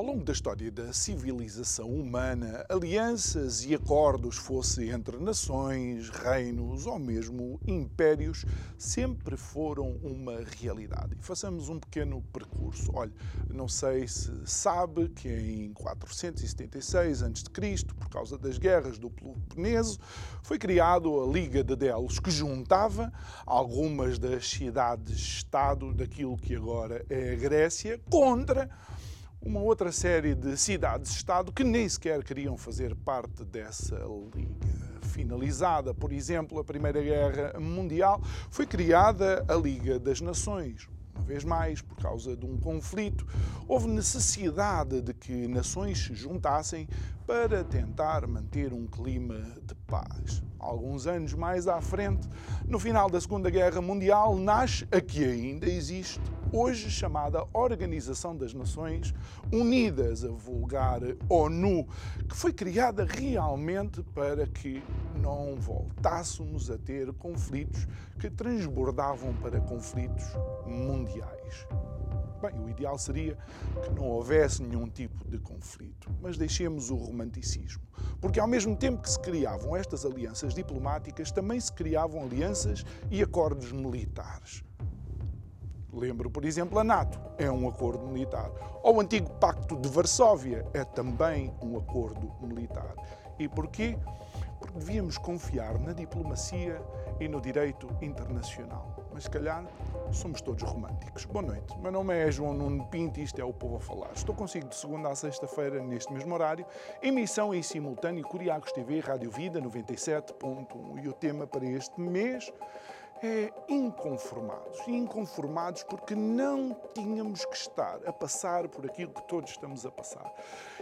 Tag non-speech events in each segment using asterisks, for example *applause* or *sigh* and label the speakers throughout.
Speaker 1: Ao longo da história da civilização humana, alianças e acordos, fosse entre nações, reinos ou mesmo impérios, sempre foram uma realidade. Façamos um pequeno percurso. Olha, não sei se sabe que em 476 a.C., por causa das guerras do Peloponeso, foi criado a Liga de Delos, que juntava algumas das cidades-estado daquilo que agora é a Grécia contra uma outra série de cidades-estado que nem sequer queriam fazer parte dessa liga. Finalizada, por exemplo, a Primeira Guerra Mundial, foi criada a Liga das Nações. Uma vez mais, por causa de um conflito, houve necessidade de que nações se juntassem para tentar manter um clima de paz. Alguns anos mais à frente, no final da Segunda Guerra Mundial, nasce a que ainda existe hoje chamada Organização das Nações Unidas, a vulgar ONU, que foi criada realmente para que não voltássemos a ter conflitos que transbordavam para conflitos mundiais. Bem, o ideal seria que não houvesse nenhum tipo de conflito, mas deixemos o romanticismo. Porque ao mesmo tempo que se criavam estas alianças diplomáticas, também se criavam alianças e acordos militares. Lembro, por exemplo, a NATO, é um acordo militar. Ou o antigo Pacto de Varsóvia é também um acordo militar. E porquê? Porque devíamos confiar na diplomacia e no direito internacional. Mas se calhar somos todos românticos. Boa noite. Meu nome é João Nuno Pinto e isto é o Povo a Falar. Estou consigo de segunda a sexta-feira, neste mesmo horário, emissão em simultâneo Curiagos TV, Rádio Vida 97.1. E o tema para este mês é inconformados. Inconformados porque não tínhamos que estar a passar por aquilo que todos estamos a passar.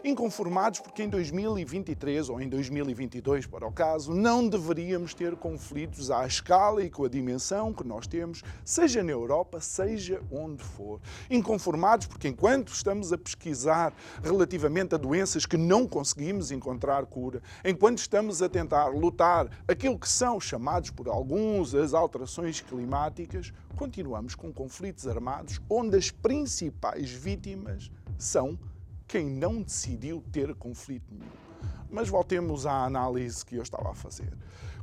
Speaker 1: Inconformados porque em 2023 ou em 2022, para o caso, não deveríamos ter conflitos à escala e com a dimensão que nós temos, seja na Europa, seja onde for. Inconformados porque enquanto estamos a pesquisar relativamente a doenças que não conseguimos encontrar cura, enquanto estamos a tentar lutar aquilo que são chamados por alguns as alterações alterações climáticas, continuamos com conflitos armados onde as principais vítimas são quem não decidiu ter conflito nenhum. Mas voltemos à análise que eu estava a fazer.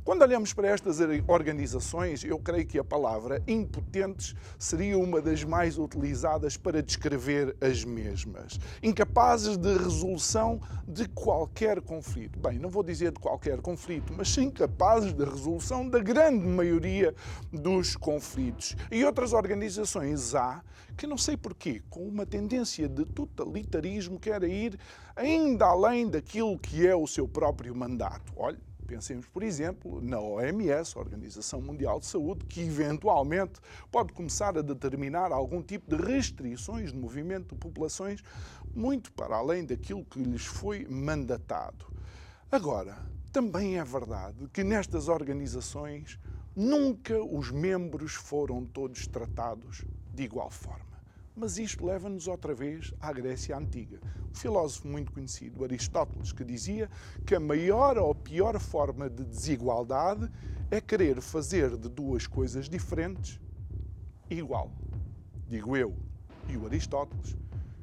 Speaker 1: Quando olhamos para estas organizações, eu creio que a palavra impotentes seria uma das mais utilizadas para descrever as mesmas. Incapazes de resolução de qualquer conflito. Bem, não vou dizer de qualquer conflito, mas incapazes de resolução da grande maioria dos conflitos. E outras organizações há que não sei porquê, com uma tendência de totalitarismo, querem ir ainda além daquilo que é o seu próprio mandato. Olha, Pensemos, por exemplo, na OMS, Organização Mundial de Saúde, que eventualmente pode começar a determinar algum tipo de restrições de movimento de populações muito para além daquilo que lhes foi mandatado. Agora, também é verdade que nestas organizações nunca os membros foram todos tratados de igual forma. Mas isto leva-nos outra vez à Grécia Antiga. Um filósofo muito conhecido, Aristóteles, que dizia que a maior ou pior forma de desigualdade é querer fazer de duas coisas diferentes igual. Digo eu e o Aristóteles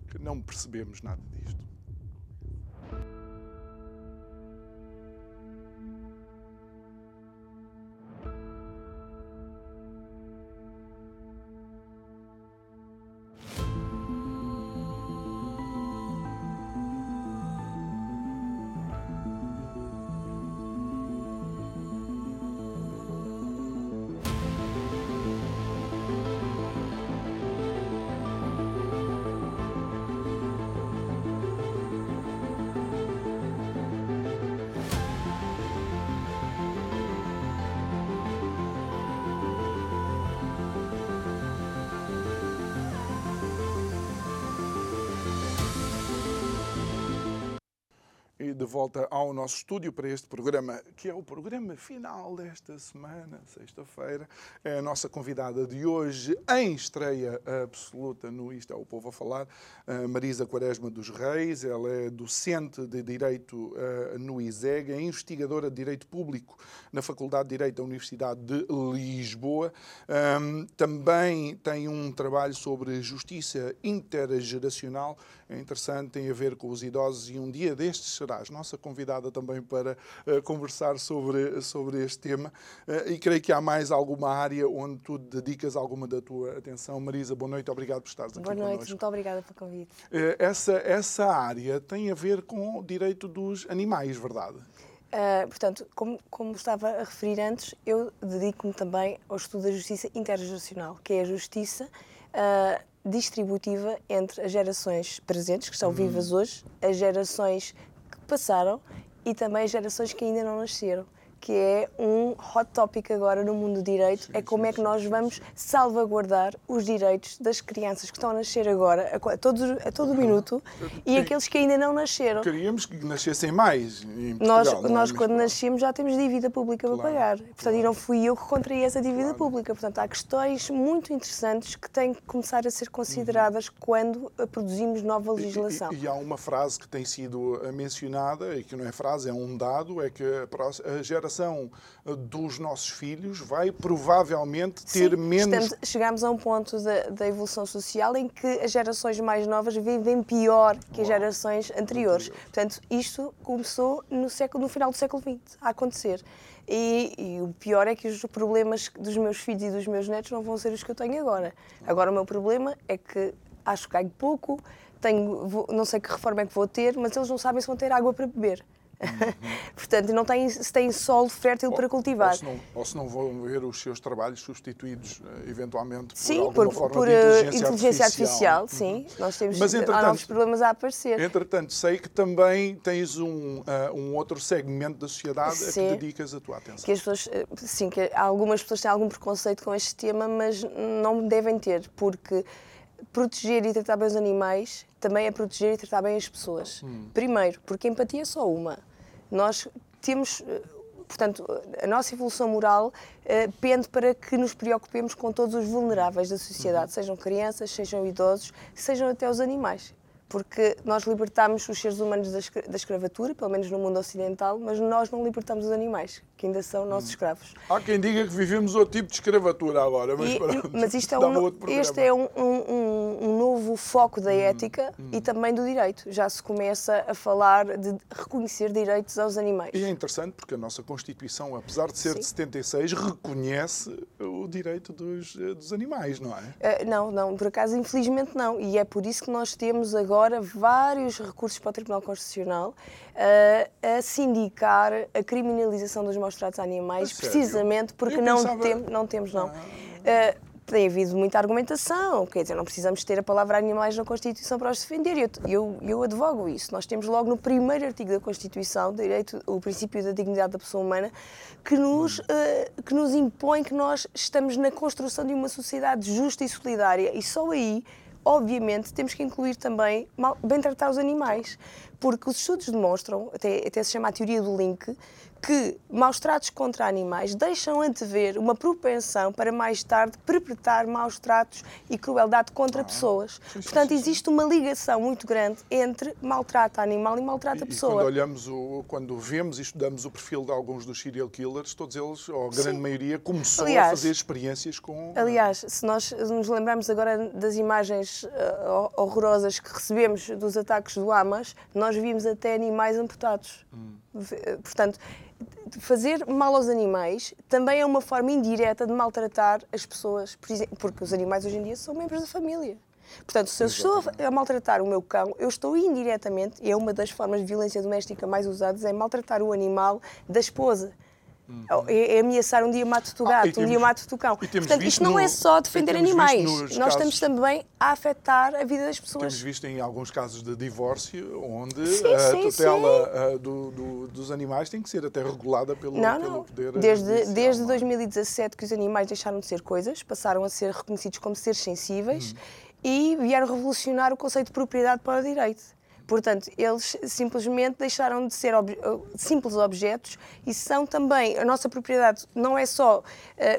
Speaker 1: que não percebemos nada disto. De volta ao nosso estúdio para este programa, que é o programa final desta semana, sexta-feira. É a nossa convidada de hoje, em estreia absoluta no Isto é o Povo a Falar, Marisa Quaresma dos Reis. Ela é docente de Direito eh, no ISEG, é investigadora de Direito Público na Faculdade de Direito da Universidade de Lisboa. Também tem um trabalho sobre justiça intergeracional interessante, tem a ver com os idosos e um dia destes serás nossa convidada também para uh, conversar sobre, sobre este tema uh, e creio que há mais alguma área onde tu dedicas alguma da tua atenção. Marisa, boa noite, obrigado por estares aqui
Speaker 2: Boa noite,
Speaker 1: connosco.
Speaker 2: muito obrigada pelo convite.
Speaker 1: Uh, essa, essa área tem a ver com o direito dos animais, verdade?
Speaker 2: Uh, portanto, como, como, estava a referir antes, eu dedico-me também ao estudo da justiça intergeracional, que é a justiça uh, distributiva entre as gerações presentes, que estão hum. vivas hoje, as gerações que passaram e também as gerações que ainda não nasceram que é um hot topic agora no mundo do direito, é como é que nós vamos salvaguardar os direitos das crianças que estão a nascer agora, a, todo, a todo minuto, e aqueles que ainda não nasceram.
Speaker 1: Queríamos que nascessem mais
Speaker 2: Nós, nós é quando nascemos, já temos dívida pública claro, para pagar. Portanto, claro. e não fui eu que contraí essa dívida claro. pública. Portanto, há questões muito interessantes que têm que começar a ser consideradas uhum. quando produzimos nova legislação.
Speaker 1: E, e, e, há uma frase que tem sido mencionada, e que não é frase, é um dado, é que a geração geração eh, dos nossos filhos vai provavelmente ter
Speaker 2: Sim,
Speaker 1: menos.
Speaker 2: Estamos, chegamos a um ponto da, da, evolução social em que as gerações mais novas vivem pior que as gerações anteriores. Anterior. Portanto, isto começou no, século, no final do século XX a acontecer. E, e, o pior é que os problemas dos meus filhos e dos meus netos não vão ser os que eu tenho agora. Agora, o meu problema é que acho que ganho pouco, tenho, vou, não sei que reforma é que vou ter, mas eles não sabem se vão ter água para beber. *laughs* Portanto, não tem, se tem solo fértil ou, para cultivar. Ou
Speaker 1: se, não, ou se, não, vão ver os seus trabalhos substituídos, eh, eventualmente,
Speaker 2: sim,
Speaker 1: por,
Speaker 2: por, por uh, inteligência, artificial. artificial. Sim, uhum. nós temos Mas, novos problemas a aparecer.
Speaker 1: Entretanto, sei que também tens um, uh, um outro segmento da sociedade sim, a que dedicas a tua atenção.
Speaker 2: Que as pessoas, sim, que algumas pessoas têm algum preconceito com este tema, mas não devem ter, porque proteger e tratar bem os animais também é proteger e tratar bem as pessoas. Hum. Primeiro, porque empatia é só uma. Nós temos eh, portanto, a nossa evolução moral uh, pende para que nos preocupemos com todos os vulneráveis da sociedade, uhum. sejam crianças, sejam idosos, sejam até os animais porque nós libertamos os seres humanos da, escravatura, pelo menos no mundo ocidental, mas nós não libertamos os animais, que ainda são nossos hum. escravos.
Speaker 1: Há quem diga que vivemos outro tipo de escravatura agora, mas,
Speaker 2: e, mas isto é um, este é um, um, um, novo foco da hum, ética hum, hum. e também do direito. Já se começa a falar de reconhecer direitos aos animais.
Speaker 1: E é interessante porque a nossa Constituição, apesar de ser Sim. de 76, reconhece o direito dos, dos animais, não é?
Speaker 2: Uh, não, não, por acaso, infelizmente não. E é por isso que nós temos agora agora vários recursos para o Tribunal Constitucional uh, a sindicar a criminalização dos maus-tratos a animais, precisamente porque não, pensava... tem, não temos, não. Ah. Uh, tem havido muita argumentação, quer dizer, não precisamos ter a palavra animais na Constituição para os defender. Eu, eu, eu advogo isso. Nós temos logo no primeiro artigo da Constituição direito, o princípio da dignidade da pessoa humana, que nos, uh, que nos impõe que nós estamos na construção de uma sociedade justa e solidária. E só aí obviamente, temos que incluir também bem tratar os animais, porque os estudos demonstram, até, até se chama a teoria do link, que maus tratos contra animais deixam antever uma propensão para mais tarde perpetrar maus tratos e crueldade contra ah, pessoas. Sim, Portanto, sim, existe uma ligação muito grande entre maltrato animal e maltrato a pessoa.
Speaker 1: Quando olhamos, o, quando vemos e estudamos o perfil de alguns dos serial killers, todos eles, ou a grande maioria, começou aliás, a fazer experiências com...
Speaker 2: Aliás, se nós nos lembrarmos agora das imagens uh, horrorosas que recebemos dos ataques do Hamas, nós vimos até animais amputados. Hum. Portanto, fazer mal aos animais também é uma forma indireta de maltratar as pessoas, porque os animais hoje em dia são membros da família. Portanto, se eu estou a maltratar o meu cão, eu estou indiretamente, e é uma das formas de violência doméstica mais usadas, é maltratar o animal da esposa. Uhum. É, é, ameaçar um dia mato-te o gato, ah, temos, um dia mato-te o cão. Portanto, isto não é só defender animais. Nós casos, estamos também a afetar a vida das pessoas.
Speaker 1: Temos visto em alguns casos de divórcio onde sim, a sim, tutela sim. Do, do, dos animais tem que ser até regulada pelo, não, pelo não. poder.
Speaker 2: Desde, desde 2017 que os animais deixaram de ser coisas, passaram a ser reconhecidos como seres sensíveis hum. e vieram revolucionar o conceito de propriedade para o direito Portanto, eles simplesmente deixaram de ser ob simples objetos e são também, a nossa propriedade não é só,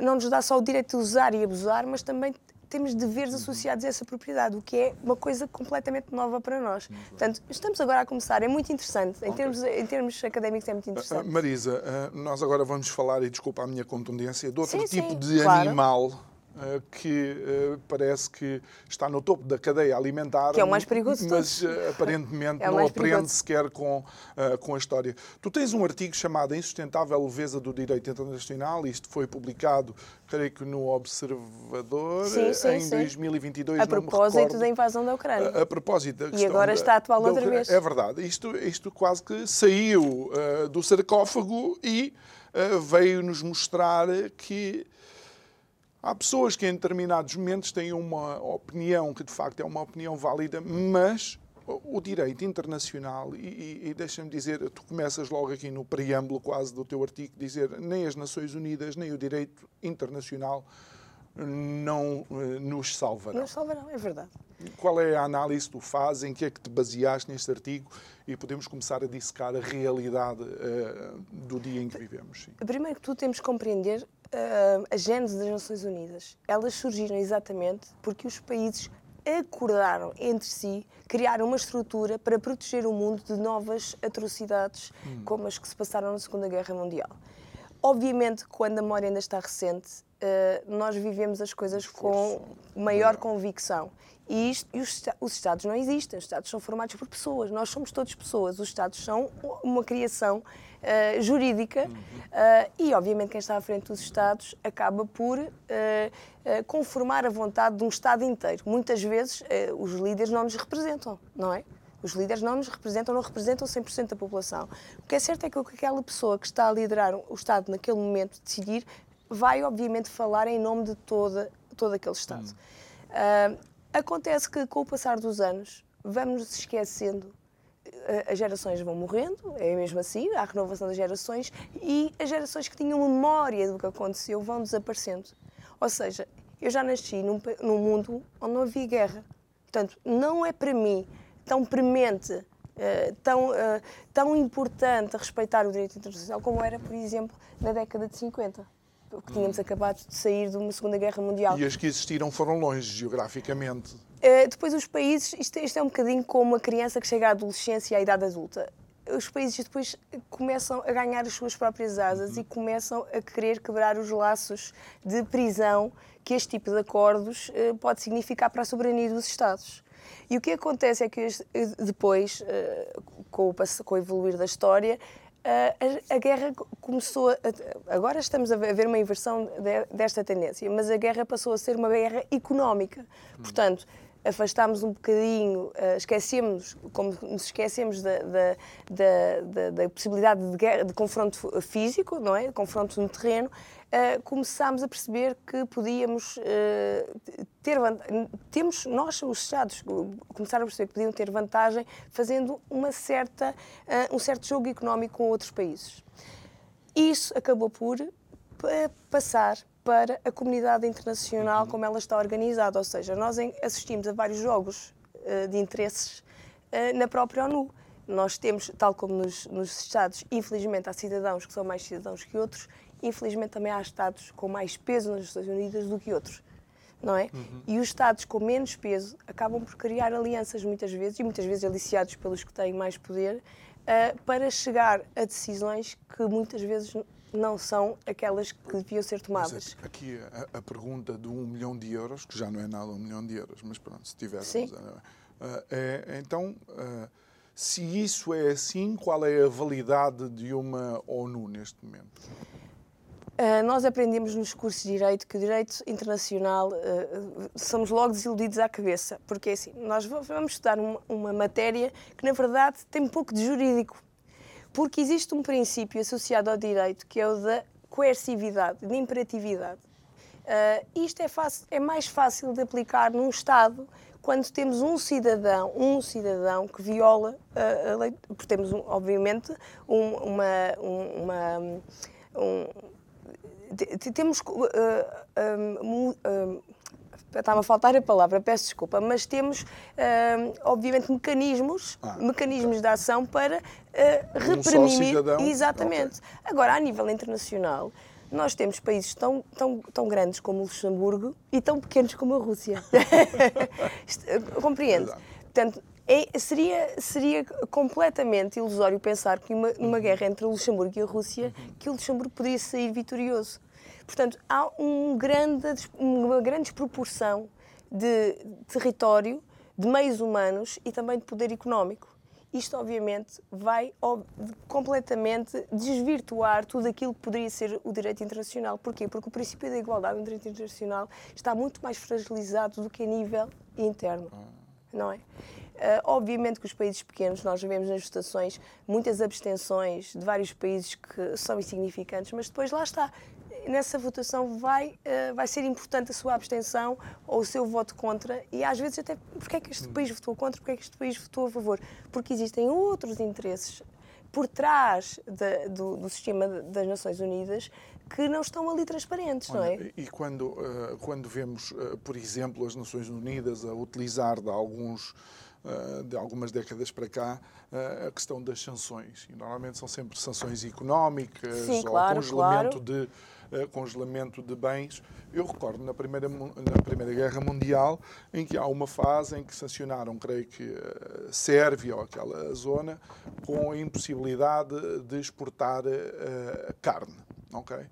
Speaker 2: não nos dá só o direito de usar e abusar, mas também temos deveres uhum. associados a essa propriedade, o que é uma coisa completamente nova para nós. Uhum. Portanto, estamos agora a começar, é muito interessante, em, okay. termos, em termos académicos é muito interessante.
Speaker 1: Uh, Marisa, nós agora vamos falar, e desculpa a minha contundência, de outro sim, tipo sim, de claro. animal eh, que uh, parece que está no topo da cadeia alimentar.
Speaker 2: Que é o mais perigoso
Speaker 1: Mas uh, aparentemente *laughs* é não aprende sequer com, uh, com a história. Tu tens um artigo chamado Insustentável Leveza do Direito Internacional, isto foi publicado, creio que no Observador,
Speaker 2: sim, sim,
Speaker 1: em
Speaker 2: sim.
Speaker 1: 2022.
Speaker 2: A propósito da invasão da Ucrânia.
Speaker 1: A, a propósito da.
Speaker 2: E agora está atual outra vez.
Speaker 1: É verdade. Isto, isto quase que saiu do sarcófago e veio-nos mostrar que Há pessoas que em determinados momentos têm uma opinião que de facto é uma opinião válida, mas o direito internacional, e, e, e deixa-me dizer, tu começas logo aqui no preâmbulo quase do teu artigo, dizer nem as Nações Unidas, nem o direito internacional não uh, nos salvarão.
Speaker 2: Não salvarão, é verdade.
Speaker 1: Qual é a análise que tu fazes, em que é que te baseaste neste artigo e podemos começar a dissecar a realidade uh, do dia em que vivemos? Sim.
Speaker 2: Primeiro que tudo temos que compreender uh, a gênese das Nações Unidas. Elas surgiram exatamente porque os países acordaram entre si criar uma estrutura para proteger o mundo de novas atrocidades hum. como as que se passaram na Segunda Guerra Mundial. Obviamente, quando a memória ainda está recente, uh, nós vivemos as coisas com maior convicção. E, isto, e os, os, Estados não existem, os Estados são formados por pessoas, nós somos todos pessoas, os Estados são uma criação uh, jurídica uh, e, obviamente, quem está à frente dos Estados acaba por uh, conformar a vontade de um Estado inteiro. Muitas vezes os líderes não nos representam, não é? Os líderes não nos representam, não representam 100% da população. O que é certo é que aquela pessoa que está a liderar o Estado naquele momento decidir vai, obviamente, falar em nome de toda, todo aquele Estado. Hum. acontece que, com o passar dos anos, vamos nos esquecendo as gerações vão morrendo, é mesmo assim, há a renovação das gerações e as gerações que tinham memória do que aconteceu vão desaparecendo. Ou seja, eu já nasci num, num mundo onde não havia guerra. Portanto, não é para mim tão premente, uh, tão, uh, tão importante respeitar o direito internacional como era, por exemplo, na década de 50 que tínhamos acabado de sair de uma Segunda Guerra Mundial.
Speaker 1: E as que existiram foram longe geograficamente.
Speaker 2: Uh, depois os países, isto, isto, é um bocadinho como uma criança que chega à adolescência e à idade adulta. Os países depois começam a ganhar as suas próprias asas uhum. e começam a querer quebrar os laços de prisão que este tipo de acordos uh, pode significar para a soberania dos Estados. E o que acontece é que depois, com, o, com o evoluir da história, a, a, guerra começou. A, agora estamos a ver uma inversão de, desta tendência, mas a guerra passou a ser uma guerra económica. Portanto, afastámos um bocadinho, uh, esquecemos, como nos esquecemos da, da, da, da possibilidade de, guerra, de, confronto físico, não é? De confronto no terreno, uh, começámos a perceber que podíamos uh, ter temos nós os estados começaram a perceber que podiam ter vantagem fazendo uma certa um certo jogo económico com outros países. Isso acabou por passar para a comunidade internacional como ela está organizada. Ou seja, nós assistimos a vários jogos de interesses na própria ONU. Nós temos, tal como nos, nos, Estados, infelizmente há cidadãos que são mais cidadãos que outros, infelizmente também há Estados com mais peso nas Nações Unidas do que outros. Não é? Uhum. E os Estados com menos peso acabam por criar alianças muitas vezes, e muitas vezes aliciados pelos que têm mais poder, uh, para chegar a decisões que muitas vezes não são aquelas que deviam ser tomadas.
Speaker 1: É, aqui a, a, pergunta de um milhão de euros, que já não é nada um milhão de euros, mas pronto, se tivéssemos. Uh, é, então, uh, se isso é assim, qual é a validade de uma ONU neste momento?
Speaker 2: Uh, nós aprendemos nos cursos de Direito que o Direito Internacional uh, somos logo desiludidos à cabeça, porque assim, nós vamos estudar uma, uma, matéria que na verdade tem um pouco de jurídico, porque existe um princípio associado ao direito que é o da coercividade, de imperatividade. Uh, isto é, fácil, é mais fácil de aplicar num Estado quando temos um cidadão, um cidadão que viola a lei, porque temos, um, obviamente, um, uma, um, uma um, temos uh, Estava a faltar a palavra, peço desculpa, mas temos, uh, obviamente, mecanismos, ah, mecanismos de ação para uh, reprimir.
Speaker 1: Um
Speaker 2: Exatamente. Okay. Agora, a nível internacional, nós temos países tão, tão, tão grandes como o Luxemburgo e tão pequenos como a Rússia. *laughs* Compreende? Portanto, é, seria, seria completamente ilusório pensar que uma, numa guerra entre o Luxemburgo e a Rússia, que o Luxemburgo poderia sair vitorioso. Portanto, há um grande, uma grande desproporção de território, de meios humanos e também de poder económico. Isto, obviamente, vai completamente desvirtuar tudo aquilo que poderia ser o direito internacional. Porquê? Porque o princípio da igualdade no direito internacional está muito mais fragilizado do que a nível interno. Ah. Não é? Uh, obviamente que os países pequenos, nós vemos nas votações muitas abstenções de vários países que são insignificantes, mas depois lá está. Nessa votação vai, uh, vai ser importante a sua abstenção ou o seu voto contra e às vezes até porque é que este país votou contra, porque é que este país votou a favor? Porque existem outros interesses por trás do, do, sistema das Nações Unidas que não estão ali transparentes, Olha, não é?
Speaker 1: E quando, uh, quando vemos, uh, por exemplo, as Nações Unidas a utilizar de alguns eh, de algumas décadas para cá, eh, a questão das sanções. E normalmente são sempre sanções económicas
Speaker 2: Sim,
Speaker 1: ou
Speaker 2: claro,
Speaker 1: congelamento,
Speaker 2: claro.
Speaker 1: De, uh, congelamento de bens. Eu recordo na Primeira, na primeira Guerra Mundial em que há uma fase em que sancionaram, creio que, a Sérvia ou aquela zona com a impossibilidade de exportar carne. Okay?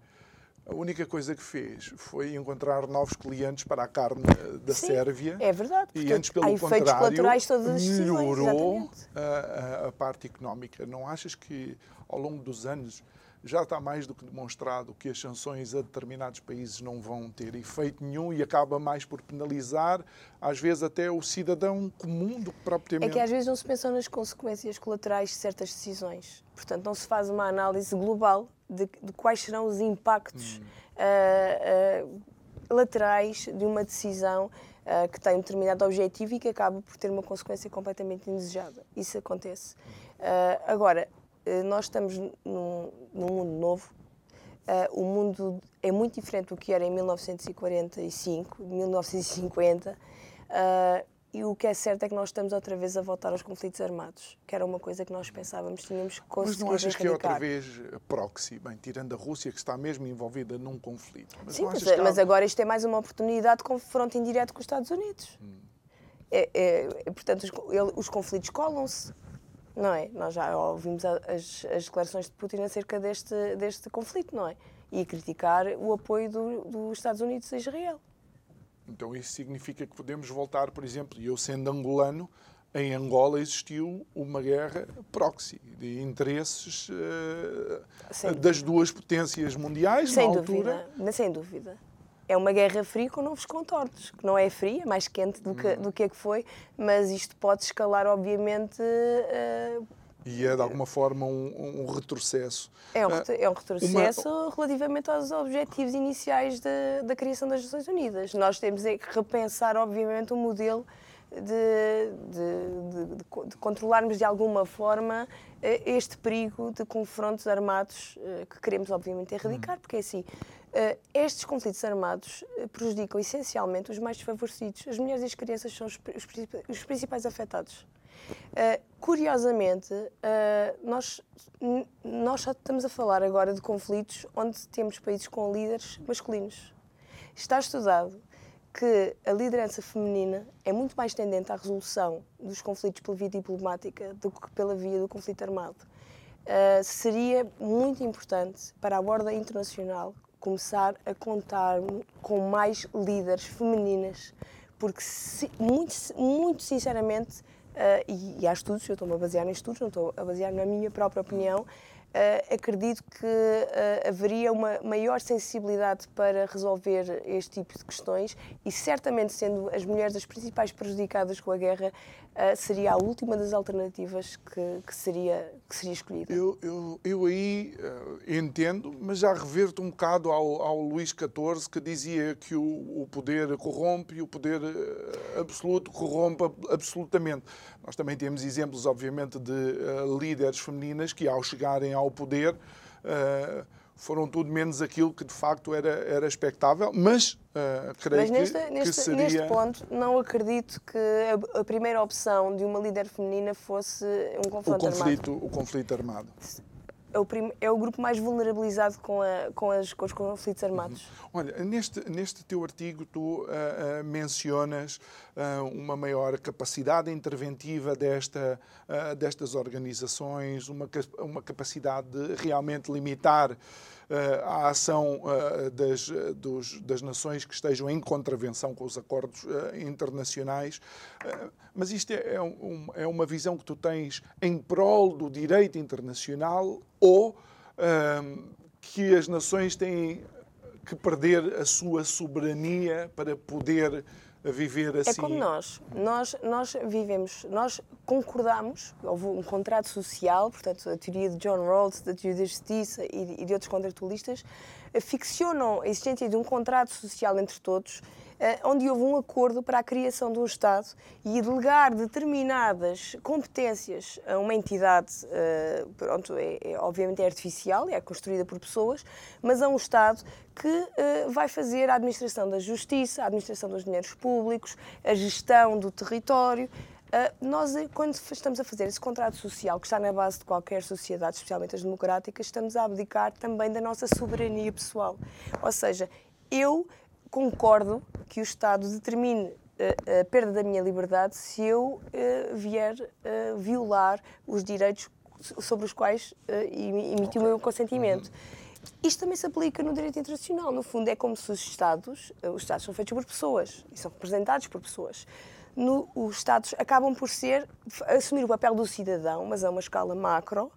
Speaker 1: A única coisa que fez foi encontrar novos clientes para a carne eh, da
Speaker 2: Sim,
Speaker 1: Sérvia.
Speaker 2: É verdade.
Speaker 1: E antes, pelo contrário, melhorou a, a, parte económica. Não achas que, ao longo dos anos, já está mais do que demonstrado que as sanções a determinados países não vão ter efeito nenhum e acaba mais por penalizar, às vezes, até o cidadão comum do que propriamente.
Speaker 2: É que às vezes não se pensa nas consequências colaterais de certas decisões. Portanto, não se faz uma análise global de, de quais serão os impactos hum. uh, uh, laterais de uma decisão uh, que tem um determinado objetivo e que acaba por ter uma consequência completamente indesejada. Isso acontece. agora, nós estamos num, num mundo novo. o mundo é muito diferente do que era em 1945, 1950. E o que é certo é que nós estamos outra vez a voltar aos conflitos armados, que era uma coisa que nós pensávamos tínhamos conseguido
Speaker 1: Mas não achas erradicar. que é outra vez proxy, bem, tirando a Rússia, que está mesmo envolvida num conflito?
Speaker 2: Mas Sim, mas, há... mas, agora isto é mais uma oportunidade de confronto indireto com os Estados Unidos. Hum. É, é, é, portanto, os, ele, os conflitos colam-se, não é? Nós já ouvimos as, as, declarações de Putin acerca deste, deste conflito, não é? E a criticar o apoio do, dos Estados Unidos a Israel.
Speaker 1: Então isso significa que podemos voltar, por exemplo, eu sendo angolano, em Angola existiu uma guerra proxy de interesses uh, das duas potências mundiais
Speaker 2: sem
Speaker 1: na
Speaker 2: dúvida,
Speaker 1: altura.
Speaker 2: Sem dúvida. É uma guerra fria com novos contornos, que não é fria, é mais quente do que, do que é que foi, mas isto pode escalar, obviamente, uh,
Speaker 1: e é, de alguma forma, um, um retrocesso.
Speaker 2: É um, ah, é um retrocesso uma... relativamente aos objetivos iniciais de, da criação das Nações Unidas. Nós temos é que repensar, obviamente, o modelo de, de, de, de, controlarmos de alguma forma eh, este perigo de confrontos armados eh, que queremos, obviamente, erradicar, hum. porque é assim. Eh, estes conflitos armados prejudicam essencialmente os mais desfavorecidos. As mulheres e as crianças são os, os principais afetados. Uh, curiosamente, uh, nós, nós só estamos a falar agora de conflitos onde temos países com líderes masculinos. Está estudado que a liderança feminina é muito mais tendente à resolução dos conflitos pela via diplomática do que pela via do conflito armado. Uh, seria muito importante para a borda internacional começar a contar com mais líderes femininas, porque se, muito, muito sinceramente Uh, e, e, há estudos, eu estou-me a basear em estudos, não estou a basear na minha própria opinião, Uh, acredito que uh, haveria uma maior sensibilidade para resolver este tipo de questões e certamente sendo as mulheres as principais prejudicadas com a guerra uh, seria a última das alternativas que, que, seria, que seria escolhida.
Speaker 1: Eu, eu, eu aí entendo, mas já reverto um bocado ao, ao Luís XIV que dizia que o, o poder corrompe e o poder absoluto corrompe absolutamente. Nós também temos exemplos, obviamente, de líderes femininas que ao chegarem ao poder, uh, foram tudo menos aquilo que de facto era, era expectável, mas uh, creio
Speaker 2: mas neste,
Speaker 1: que,
Speaker 2: neste,
Speaker 1: que seria...
Speaker 2: neste ponto não acredito que a, a, primeira opção de uma líder feminina fosse um confronto
Speaker 1: o conflito,
Speaker 2: armado.
Speaker 1: O conflito armado
Speaker 2: é o, prim, é o grupo mais vulnerabilizado com, a, com, as, com os conflitos armados.
Speaker 1: Uhum. Olha, neste, neste teu artigo tu uh, uh, mencionas uma maior capacidade interventiva desta, destas organizações, uma, uma capacidade de realmente limitar a ação das, dos, das nações que estejam em contravenção com os acordos internacionais. Mas isto é, é, um, é uma visão que tu tens em prol do direito internacional ou um, que as nações têm que perder a sua soberania para poder viver assim.
Speaker 2: É como nós. Nós, nós vivemos, nós concordamos, houve um contrato social, portanto, a teoria de John Rawls, da teoria da justiça e de outros contratualistas, ficcionam a existência de um contrato social entre todos eh, onde houve um acordo para a criação de um Estado e delegar determinadas competências a uma entidade, eh, pronto, é, é, obviamente é artificial, é construída por pessoas, mas a um Estado que uh, vai fazer a administração da justiça, a administração dos dinheiros públicos, a gestão do território. Nós, quando estamos a fazer esse contrato social, que está na base de qualquer sociedade, especialmente as democráticas, estamos a abdicar também da nossa soberania pessoal. Ou seja, eu concordo que o Estado determine a, a perda da minha liberdade se eu uh, vier uh, violar os direitos sobre os quais uh, emiti okay. o meu consentimento. Uhum. Isto também se aplica no direito internacional. No fundo, é como se os Estados, os Estados são feitos por pessoas e são representados por pessoas. No, os Estados acabam por ser, assumir o papel do cidadão, mas a uma escala macro,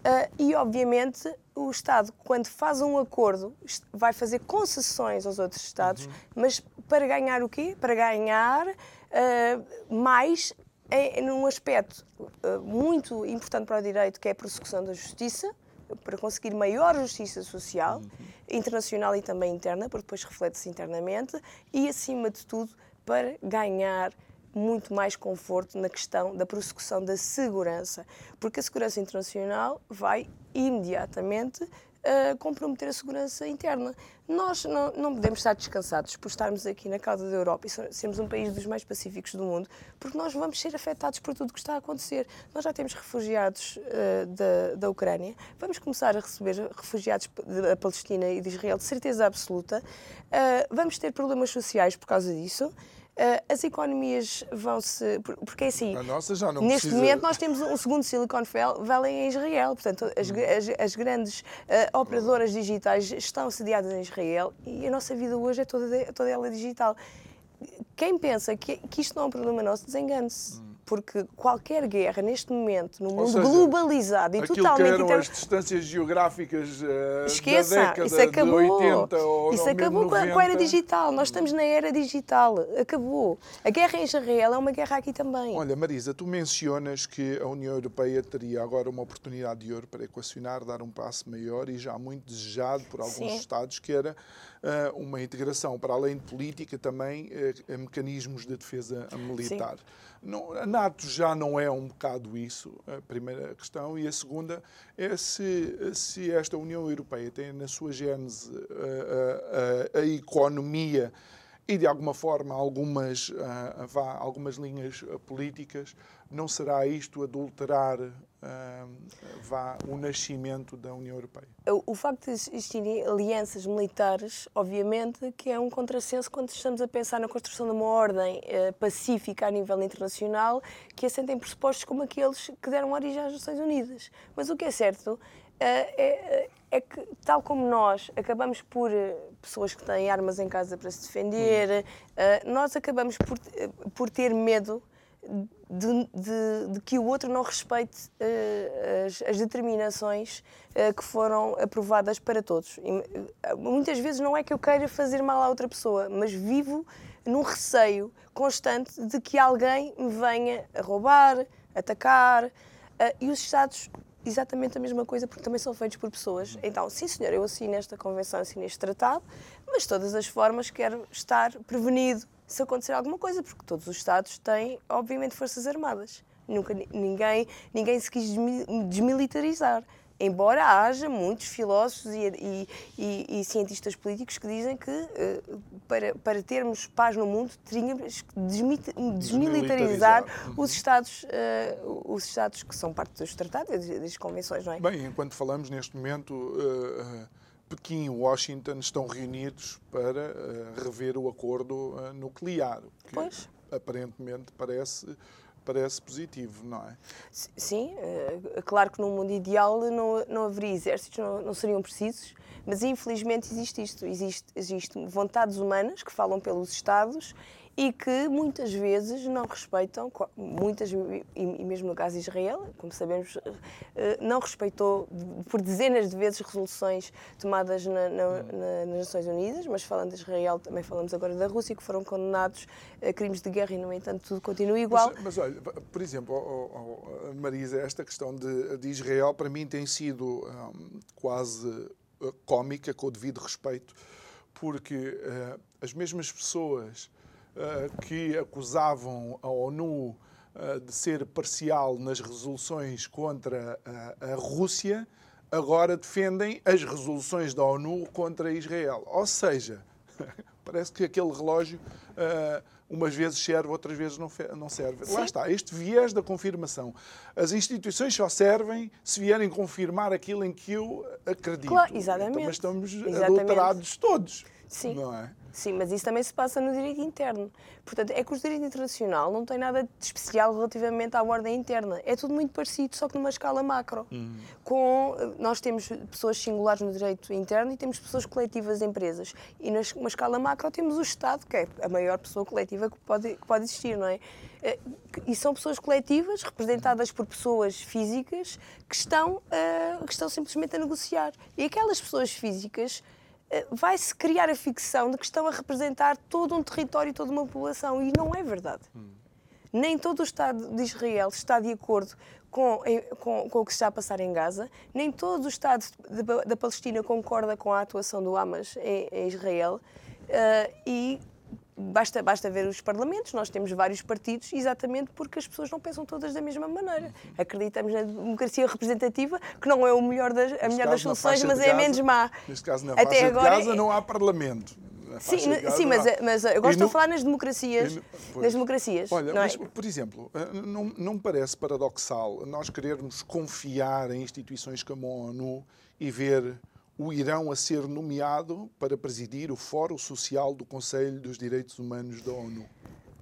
Speaker 2: Uh, e, obviamente, o Estado, quando faz um acordo, vai fazer concessões aos outros Estados, uhum. mas para ganhar o quê? Para ganhar uh, mais em, num aspecto uh, muito importante para o direito, que é a prossecução da justiça, para conseguir maior justiça social, uhum. internacional e também interna, porque depois reflete-se internamente, e, acima de tudo, para ganhar muito mais conforto na questão da prossecução da segurança, porque a segurança internacional vai imediatamente uh, comprometer a segurança interna. Nós não, não, podemos estar descansados por estarmos aqui na causa da Europa e sermos um país dos mais pacíficos do mundo, porque nós vamos ser afetados por tudo o que está a acontecer. Nós já temos refugiados uh, da, da Ucrânia, vamos começar a receber refugiados da Palestina e de Israel, de certeza absoluta. Uh, vamos ter problemas sociais por causa disso. Uh, as economias vão-se. Porque é assim.
Speaker 1: A nossa já não
Speaker 2: Neste
Speaker 1: precisa...
Speaker 2: momento, nós temos um segundo Silicon Valley em Israel. Portanto, as, as, as grandes uh, operadoras digitais estão sediadas em Israel e a nossa vida hoje é toda, toda ela digital. Quem pensa que, que isto não é um problema nosso, desengane-se. Hum porque qualquer guerra neste momento, no mundo seja, globalizado e totalmente
Speaker 1: que eram as distâncias geográficas uh, Esqueça, da década isso acabou. de 80 ou
Speaker 2: Isso acabou com a era digital. Nós estamos na era digital. Acabou. A guerra em Israel é uma guerra aqui também.
Speaker 1: Olha, Marisa, tu mencionas que a União Europeia teria agora uma oportunidade de ouro para equacionar, dar um passo maior e já muito desejado por alguns Sim. Estados, que era uma integração, para além de política, também uh, mecanismos de defesa militar. Sim. Não, a NATO já não é um bocado isso, a primeira questão. E a segunda é se, se esta União Europeia tem na sua gênese a, a, a economia e, de alguma forma, algumas, vá, algumas linhas políticas, não será isto adulterar vá o nascimento da União Europeia.
Speaker 2: O, facto de existirem alianças militares, obviamente, que é um contrassenso quando estamos a pensar na construção de uma ordem uh, pacífica a nível internacional que assentem pressupostos como aqueles que deram origem às Nações Unidas. Mas o que é certo uh, é, é, que, tal como nós acabamos por, pessoas que têm armas em casa para se defender, nós acabamos por, por ter medo de, de, de, que o outro não respeite uh, as, as, determinações uh, que foram aprovadas para todos. E, uh, muitas vezes não é que eu queira fazer mal à outra pessoa, mas vivo num receio constante de que alguém me venha a roubar, atacar. e os Estados, exatamente a mesma coisa, porque também são feitos por pessoas. Então, sim, senhor, eu assino esta convenção, assino este tratado, mas de todas as formas quero estar prevenido se acontecer alguma coisa, porque todos os Estados têm, obviamente, forças armadas. Nunca ninguém, ninguém se quis desmilitarizar. Embora haja muitos filósofos e, e, e, e cientistas políticos que dizem que uh, para, para termos paz no mundo tínhamos que desmilitarizar uhum. os Estados, uh, os Estados que são parte dos tratados, das convenções, não é?
Speaker 1: Bem, enquanto falamos neste momento, uh, Pequim e Washington estão reunidos para rever o acordo nuclear. Que
Speaker 2: pois.
Speaker 1: aparentemente parece parece positivo, não é?
Speaker 2: Sim, é claro que num mundo ideal não, não haveria exércitos, não, não seriam precisos, mas infelizmente existe isto. Existe, existe vontades humanas que falam pelos Estados e que muitas vezes não respeitam, muitas, e mesmo no caso de Israel, como sabemos, eh, não respeitou por dezenas de vezes resoluções tomadas na, na, na, nas Nações Unidas, mas falando de Israel, também falamos agora da Rússia, que foram condenados a crimes de guerra e, no entanto, tudo continua igual.
Speaker 1: Mas, mas olha, por exemplo, oh, oh, Marisa, esta questão de, de, Israel, para mim, tem sido um, quase eh, cómica, com o devido respeito, porque uh, as mesmas pessoas que acusavam a ONU uh, de ser parcial nas resoluções contra a Rússia, agora defendem as resoluções da ONU contra Israel. Ou seja, *laughs* parece que aquele relógio umas vezes serve, outras vezes não, não serve. Sim. Lá está, este viés da confirmação. As instituições só servem se vierem confirmar aquilo em que eu acredito.
Speaker 2: Claro, exatamente. Então,
Speaker 1: mas estamos exatamente. adulterados todos.
Speaker 2: Sim.
Speaker 1: Não é?
Speaker 2: Sim, mas isso também se passa no direito interno. Portanto, é que o direito internacional não tem nada de especial relativamente à ordem interna. É tudo muito parecido, só que numa escala macro. Uhum. Com, nós temos pessoas singulares no direito interno e temos pessoas coletivas empresas. E numa escala macro temos o Estado, que é a maior pessoa coletiva que pode, que pode existir, não é? Eh, e são pessoas coletivas representadas por pessoas físicas que estão, uh, que estão simplesmente a negociar. E aquelas pessoas físicas eh, vai-se criar a ficção de que estão a representar todo um território toda uma população. E não é verdade. Nem todo o Estado de Israel está de acordo com, com, com, o que está a passar em Gaza, nem todo o Estado da Palestina concorda com a atuação do Hamas em, em Israel. Uh, e Basta, basta ver os parlamentos, nós temos vários partidos, exatamente porque as pessoas não pensam todas da mesma maneira. Acreditamos na democracia representativa, que não é o melhor das, a melhor das soluções, mas é a menos má.
Speaker 1: Neste caso, na Até agora, de Gaza não há parlamento.
Speaker 2: Sim, sim mas, mas eu gosto no, de falar nas democracias. No, nas democracias
Speaker 1: olha, mas, é? por exemplo, eh, não, não parece paradoxal nós querermos confiar em instituições como a ONU e ver o Irão a ser nomeado para presidir o Fórum Social do Conselho dos Direitos Humanos da ONU.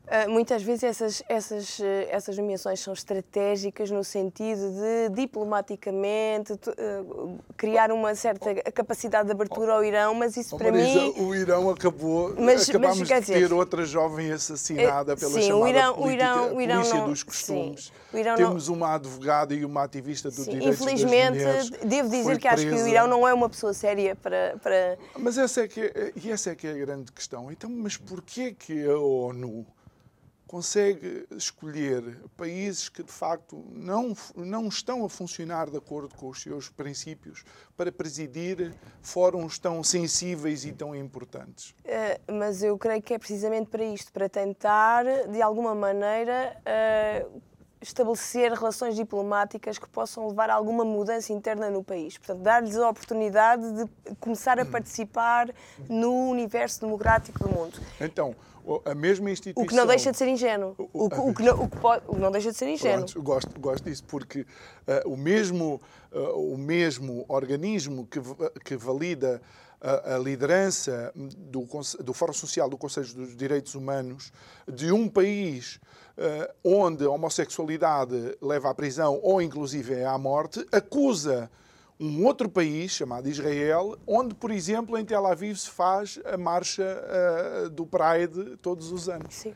Speaker 2: Uh, muitas vezes essas, essas, eh, essas nomeações são estratégicas no sentido de diplomaticamente uh, criar uma certa capacidade de abertura ao Irão, mas isso oh, para Marisa, mim.
Speaker 1: O Irão acabou. Mas, acabámos mas, de dizer, ter outra jovem assassinada pela sim, chamada o Irão, política, o Irão, o Irão polícia não, dos costumes. Sim, Temos não, uma advogada e uma ativista do direito
Speaker 2: Infelizmente, devo dizer que presa. acho que o Irão não é uma pessoa séria para. para...
Speaker 1: Mas essa é, que é, essa é que é a grande questão. Então, mas porquê que a ONU consegue escolher países que de facto não, não estão a funcionar de acordo com os seus princípios para presidir fóruns tão sensíveis e tão importantes?
Speaker 2: Uh, mas eu creio que é precisamente para isto, para tentar, de alguma maneira, uh, estabelecer relações diplomáticas que possam levar a alguma mudança interna no país. Portanto, dar-lhes a oportunidade de começar a participar no universo democrático do mundo.
Speaker 1: Então, a mesma instituição.
Speaker 2: O que não deixa de ser ingênuo. O, o, o que, não, o que pode, não deixa de ser ingênuo.
Speaker 1: Pronto, gosto, gosto disso, porque uh, o, mesmo, uh, o mesmo organismo que, que valida a, a liderança do, do Fórum Social do Conselho dos Direitos Humanos de um país onde a homossexualidade leva à prisão ou inclusive à morte, acusa um outro país chamado Israel, onde, por exemplo, em Tel Aviv se faz a marcha uh, do Pride todos os anos.
Speaker 2: Sim.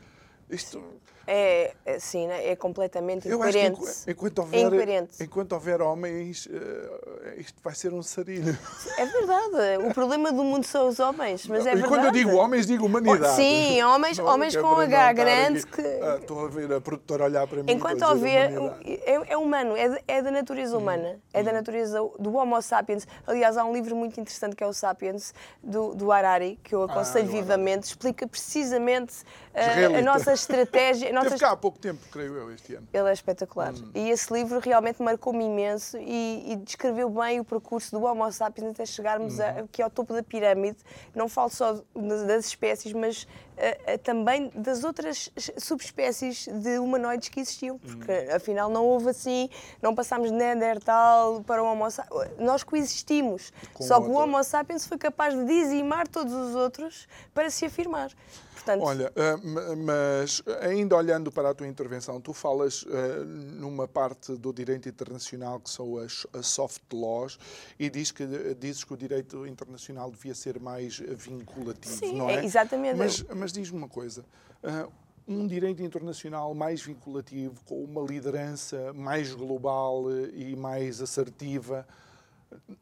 Speaker 2: Isto... É, é, sim, né? é completamente incoerente.
Speaker 1: Que, enquanto, houver, é enquanto houver homens, uh, isto vai ser um sarilho.
Speaker 2: É verdade. O problema do mundo são os homens, mas é e verdade.
Speaker 1: E quando eu digo homens, digo humanidade.
Speaker 2: Sim, homens, homens com H grande. Que...
Speaker 1: Ah, estou a ver a produtora olhar para mim.
Speaker 2: Enquanto houver. É, é, humano, é, é da natureza humana. Hum. É da hum. natureza do Homo sapiens. Aliás, há um livro muito interessante que é o Sapiens, do, do Harari, que eu aconselho ah, vivamente, explica precisamente uh, a nossa estratégia nossas...
Speaker 1: Teve cá há pouco tempo, creio eu, este ano.
Speaker 2: Ele é espetacular. Hum. E esse livro realmente marcou-me imenso e, e, descreveu bem o percurso do Homo sapiens até chegarmos uhum. a, aqui ao topo da pirâmide. Não falo só das espécies, mas uh, uh, também das outras subespécies de humanoides que existiam. Porque, uhum. afinal, não houve assim, não passámos de Neandertal para o Homo sapiens. Nós coexistimos. Com só que o Homo sapiens foi capaz de dizimar todos os outros para se afirmar.
Speaker 1: Portanto... Olha, uh, mas ainda olhando para a tua intervenção, tu falas uh, numa parte do direito internacional que são as, as soft laws e diz que, dizes que o direito internacional devia ser mais vinculativo,
Speaker 2: Sim,
Speaker 1: não é?
Speaker 2: é exatamente.
Speaker 1: Mas, mas diz-me uma coisa. Uh, um direito internacional mais vinculativo, com uma liderança mais global e mais assertiva,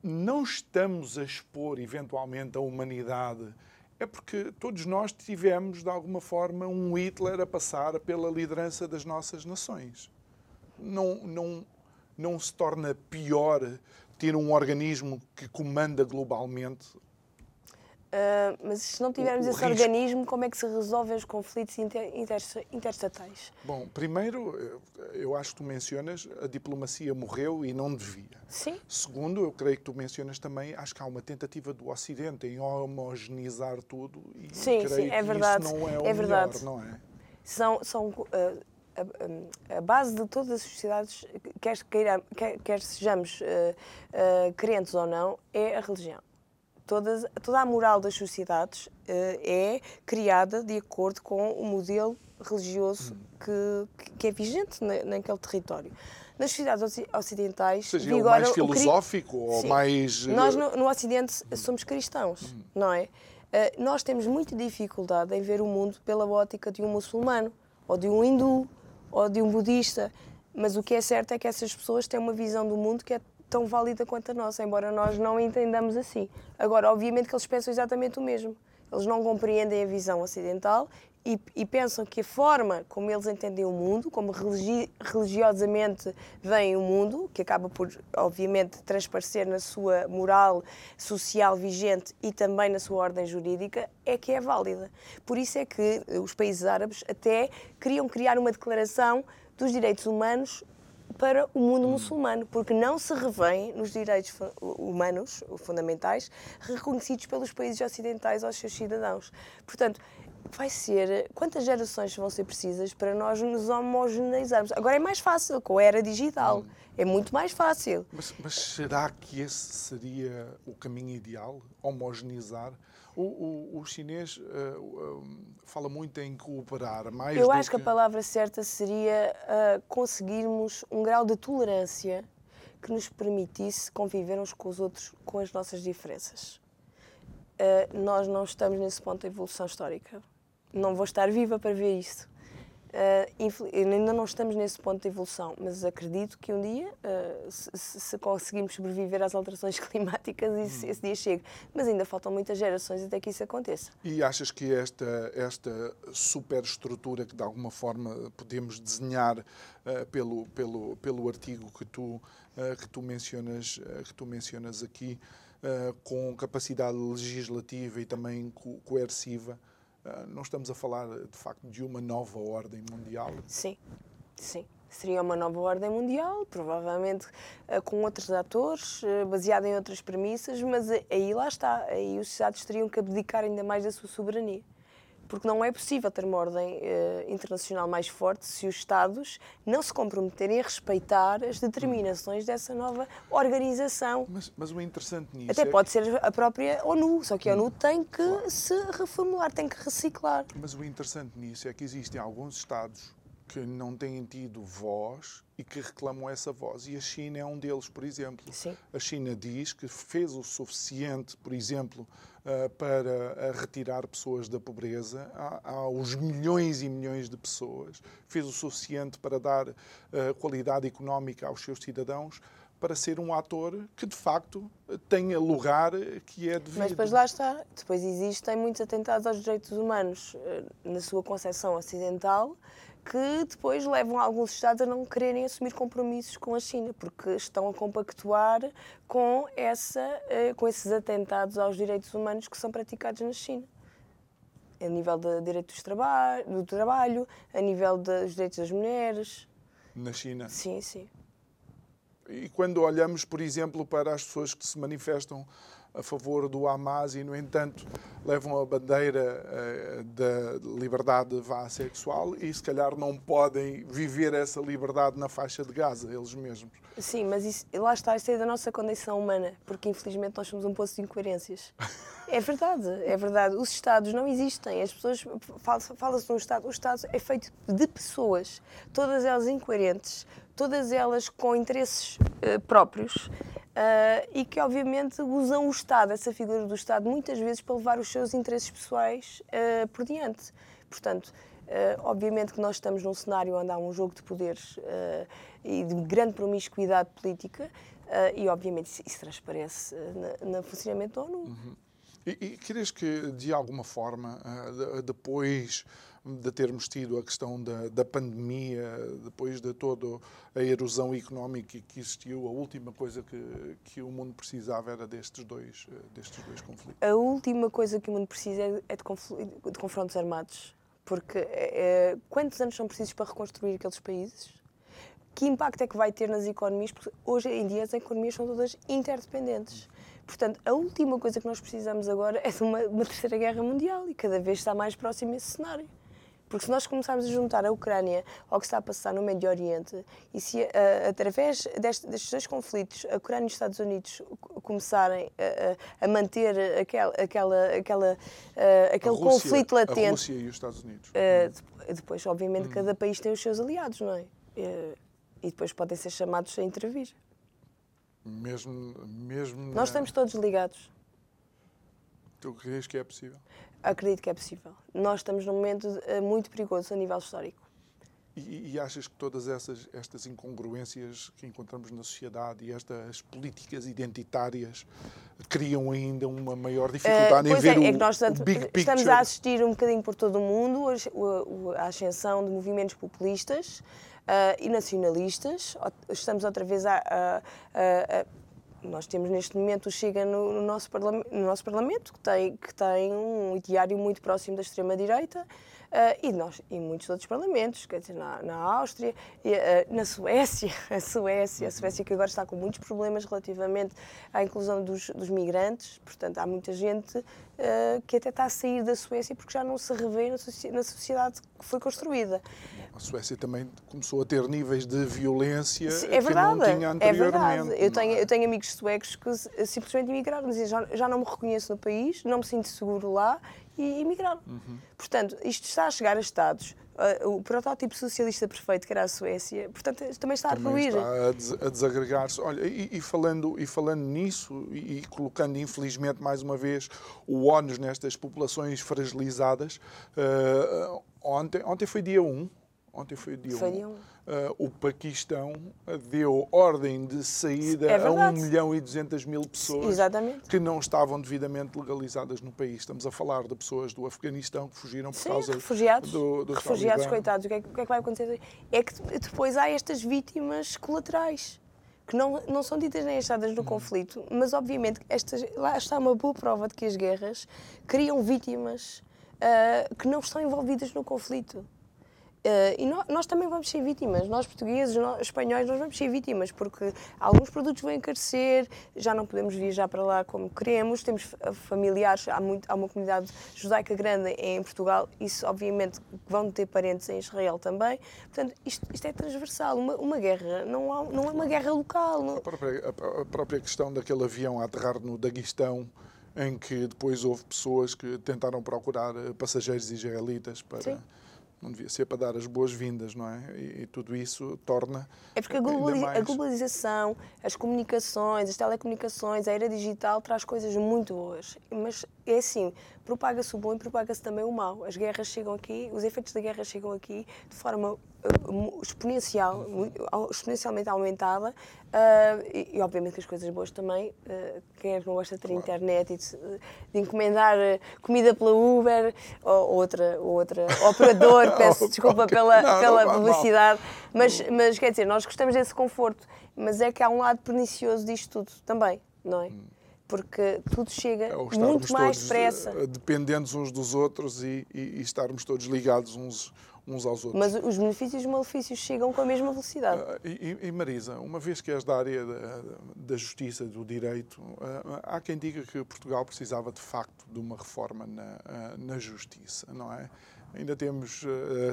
Speaker 1: não estamos a expor eventualmente a humanidade é porque todos nós tivemos, de alguma forma, um Hitler a passar pela liderança das nossas nações. Não, não, não se torna pior ter um organismo que comanda globalmente
Speaker 2: Uh, mas se não tivermos o, o esse risco. organismo, como é que se resolvem os conflitos inter, inter, interestatais?
Speaker 1: Bom, primeiro, eu acho que tu mencionas a diplomacia morreu e não devia.
Speaker 2: Sim.
Speaker 1: Segundo, eu creio que tu mencionas também, acho que há uma tentativa do Ocidente em homogeneizar tudo e
Speaker 2: sim, sim, é
Speaker 1: que
Speaker 2: verdade.
Speaker 1: isso não é,
Speaker 2: é
Speaker 1: o
Speaker 2: verdade.
Speaker 1: melhor, não é?
Speaker 2: São, são uh, a, a, base de todas as sociedades, quer, queira, quer, quer sejamos uh, crentes ou não, é a religião todas, toda a moral das sociedades uh, é criada de acordo com o modelo religioso que, que é vigente na, naquele território. Nas sociedades ocidentais.
Speaker 1: Seja vigora mais filosófico o, ou Sim. mais.
Speaker 2: Nós no, no Ocidente somos cristãos, hum. não é? Uh, nós temos muita dificuldade em ver o mundo pela ótica de um muçulmano, ou de um hindu, ou de um budista. Mas o que é certo é que essas pessoas têm uma visão do mundo que é tão válida quanto a nossa, embora nós não entendamos assim. Agora, obviamente que eles pensam exatamente o mesmo. Eles não compreendem a visão ocidental e, e pensam que a forma como eles entendem o mundo, como religi religiosamente veem o mundo, que acaba por, obviamente, transparecer na sua moral social vigente e também na sua ordem jurídica, é que é válida. Por isso é que os países árabes até queriam criar uma declaração dos direitos humanos para o mundo hum. muçulmano, porque não se revêem nos direitos humanos fundamentais reconhecidos pelos países ocidentais aos seus cidadãos. Portanto, vai ser. Quantas gerações vão ser precisas para nós nos homogeneizarmos? Agora é mais fácil, com a era digital. Hum. É muito mais fácil.
Speaker 1: Mas, mas, será que esse seria o caminho ideal? Homogeneizar? O, o, o chinês uh, uh, fala muito em cooperar mais.
Speaker 2: Eu acho que... que... a palavra certa seria uh, conseguirmos um grau de tolerância que nos permitisse conviver uns com os outros com as nossas diferenças. nós não estamos nesse ponto da evolução histórica. Não vou estar viva para ver isto. Uh, ainda não estamos nesse ponto de evolução, mas acredito que um dia, uh, se, se, conseguimos sobreviver às alterações *laughs* climáticas, hum. esse, dia chega. Mas ainda faltam muitas gerações até que isso aconteça.
Speaker 1: E achas que esta, esta superestrutura que de alguma forma podemos desenhar uh, pelo, pelo, pelo artigo que tu, que tu, mencionas, que tu mencionas aqui, com capacidade legislativa e também co coerciva, não estamos a falar, de facto, de uma nova ordem mundial?
Speaker 2: Sim, sim. Seria uma nova ordem mundial, provavelmente uh, com outros atores, uh, baseada em outras premissas, mas aí lá está. Aí os Estados teriam que abdicar ainda mais da sua soberania porque não é possível ter uma ordem uh, internacional mais forte se os Estados não se comprometerem a respeitar as determinações dessa nova organização.
Speaker 1: Mas, mas o interessante nisso.
Speaker 2: Até
Speaker 1: é...
Speaker 2: pode ser a própria ONU, só que a ONU tem que claro. se reformular, tem que reciclar.
Speaker 1: Mas o interessante nisso é que existem alguns Estados que não têm tido voz e que reclamam essa voz. E a China é um deles, por exemplo.
Speaker 2: Sim.
Speaker 1: A China diz que fez o suficiente, por exemplo, uh, para retirar pessoas da pobreza aos milhões e milhões de pessoas, fez o suficiente para dar uh, qualidade económica aos seus cidadãos, para ser um ator que de facto tenha lugar que é devido.
Speaker 2: Mas depois lá está, depois existem muitos atentados aos direitos humanos eh, na sua concepção ocidental que depois levam alguns Estados a não quererem assumir compromissos com a China, porque estão a compactuar com, essa, eh, com esses atentados aos direitos humanos que são praticados na China. a nível de direitos do trabalho, do trabalho, a nível dos direitos das mulheres.
Speaker 1: Na China?
Speaker 2: Sim, sim.
Speaker 1: E quando olhamos, por exemplo, para as pessoas que se manifestam a favor do Hamas e, no entanto, levam a bandeira uh, da liberdade vá sexual e, se calhar, não podem viver essa liberdade na faixa de Gaza, eles mesmos.
Speaker 2: Sim, mas isso, lá está, isso é da nossa condição humana, porque, infelizmente, nós somos um poço de incoerências. É verdade, é verdade. Os Estados não existem. As pessoas fala-se de um Estado. O Estado é feito de pessoas, todas elas incoerentes, todas elas com interesses uh, próprios. Uh, e que obviamente usam o Estado, essa figura do Estado, muitas vezes para levar os seus interesses pessoais uh, por diante. Portanto, obviamente que nós estamos num cenário onde há um jogo de poderes e de grande promiscuidade política, e obviamente isso, isso transparece no funcionamento da ONU. Uhum.
Speaker 1: E, e que, de alguma forma, depois de termos tido a questão da, da pandemia, depois de toda a erosão económica que existiu, a última coisa que, que o mundo precisava era destes dois, destes dois conflitos?
Speaker 2: A última coisa que o mundo precisa é de, de confrontos armados. Porque é, quantos anos são precisos para reconstruir aqueles países? Que impacto é que vai ter nas economias? Porque hoje em dia as economias são todas interdependentes. Portanto, a última coisa que nós precisamos agora é de uma, uma terceira guerra mundial e cada vez está mais próximo esse cenário. Porque se nós começarmos a juntar a Ucrânia ao que está a passar no Médio Oriente, e se uh, através deste, destes dois conflitos a Ucrânia e os Estados Unidos começarem a, a manter aquela, aquela, aquela, uh, aquele Rússia, conflito latente. A
Speaker 1: Rússia e os Estados Unidos.
Speaker 2: Uh, depois, obviamente, hum. cada país tem os seus aliados, não é? e depois podem ser chamados a intervir.
Speaker 1: Mesmo, mesmo
Speaker 2: Nós estamos todos ligados.
Speaker 1: Tu crees que é possível?
Speaker 2: Acredito que é possível. Nós estamos num momento eh, muito perigoso a nível histórico.
Speaker 1: E, e, achas que todas essas estas incongruências que encontramos na sociedade e estas políticas identitárias criam ainda uma maior dificuldade uh, em ver é, o, é que nós, big picture?
Speaker 2: Estamos a assistir um bocadinho por todo o mundo a, a ascensão de movimentos populistas uh, e nacionalistas. Estamos outra vez a, a nós temos neste momento o Chega no, no, nosso, no nosso Parlamento, que tem, que tem um ideário muito próximo da extrema-direita, e, nós, e muitos outros parlamentos, quer dizer, na, na Áustria, e, uh, na Suécia, *laughs* a Suécia, a Suécia que agora está com muitos problemas relativamente à inclusão dos, dos migrantes, portanto, há muita gente uh, que até está a sair da Suécia porque já não se revê na, sociedade que foi construída.
Speaker 1: A Suécia também começou a ter níveis de violência é verdade, que não tinha anteriormente. É verdade.
Speaker 2: Eu tenho, eu tenho amigos suecos que simplesmente emigraram, dizem, já, já não me reconheço no país, não me sinto seguro lá e emigraram. Uhum. Portanto, isto está a chegar a Estados. Uh, o protótipo socialista perfeito, que era a Suécia, portanto, também está
Speaker 1: também
Speaker 2: a
Speaker 1: ruir. Está a, desagregar-se. Olha, e, e, falando, e falando nisso, e, e, colocando, infelizmente, mais uma vez, o ónus nestas populações fragilizadas, uh, ontem, ontem foi dia 1, ontem foi dia foi 1. Dia 1 uh, o Paquistão deu ordem de saída é a 1 milhão e 200 mil pessoas
Speaker 2: Exatamente.
Speaker 1: que não estavam devidamente legalizadas no país. Estamos a falar de pessoas do Afeganistão que fugiram por
Speaker 2: Sim,
Speaker 1: causa
Speaker 2: refugiados,
Speaker 1: do,
Speaker 2: do Refugiados, coitados. O que, é, o que, é, que vai acontecer? É que depois há estas vítimas colaterais que não, não são ditas nem achadas no uhum. conflito, mas obviamente estas, lá está uma boa prova de que as guerras criam vítimas uh, que não estão envolvidas no conflito. Uh, e nós, nós, também vamos ser vítimas, nós portugueses, nós, espanhóis, nós vamos ser vítimas, porque alguns produtos vão encarecer, já não podemos viajar para lá como queremos, temos familiares, há, muito, há uma comunidade judaica grande em Portugal, isso obviamente vão ter parentes em Israel também, portanto isto, isto é transversal, uma, uma, guerra não, há, não é uma guerra local. Não...
Speaker 1: A, própria, a, a própria questão daquele avião a aterrar no Daguestão, em que depois houve pessoas que tentaram procurar eh, passageiros israelitas para... Sim não devia ser para dar as boas-vindas, não é? E, e, tudo isso torna.
Speaker 2: É porque a, mais... a, globalização, as comunicações, as telecomunicações, a era digital traz coisas muito boas. Mas é assim, propaga-se o bom e propaga-se também o mau. As guerras chegam aqui, os efeitos da guerra chegam aqui de forma exponencial, exponencialmente aumentada uh, e, e, obviamente que as coisas boas também, uh, quem é que não gosta de ter claro. internet e de, de encomendar comida pela Uber ou outra, outra *laughs* operador, peço desculpa pela, não, pela não publicidade, mas, mas quer dizer, nós gostamos desse conforto, mas é que há um lado pernicioso disto tudo também, não é? Hum porque tudo chega é muito mais depressa.
Speaker 1: Eh, dependentes uns dos outros e, e, e, estarmos todos ligados uns, uns aos outros.
Speaker 2: Mas os benefícios e os malefícios chegam com a mesma velocidade. Uh,
Speaker 1: e, e, Marisa, uma vez que és da área da, da justiça, do direito, uh, há quem diga que Portugal precisava de facto de uma reforma na, uh, na justiça, não é? Ainda temos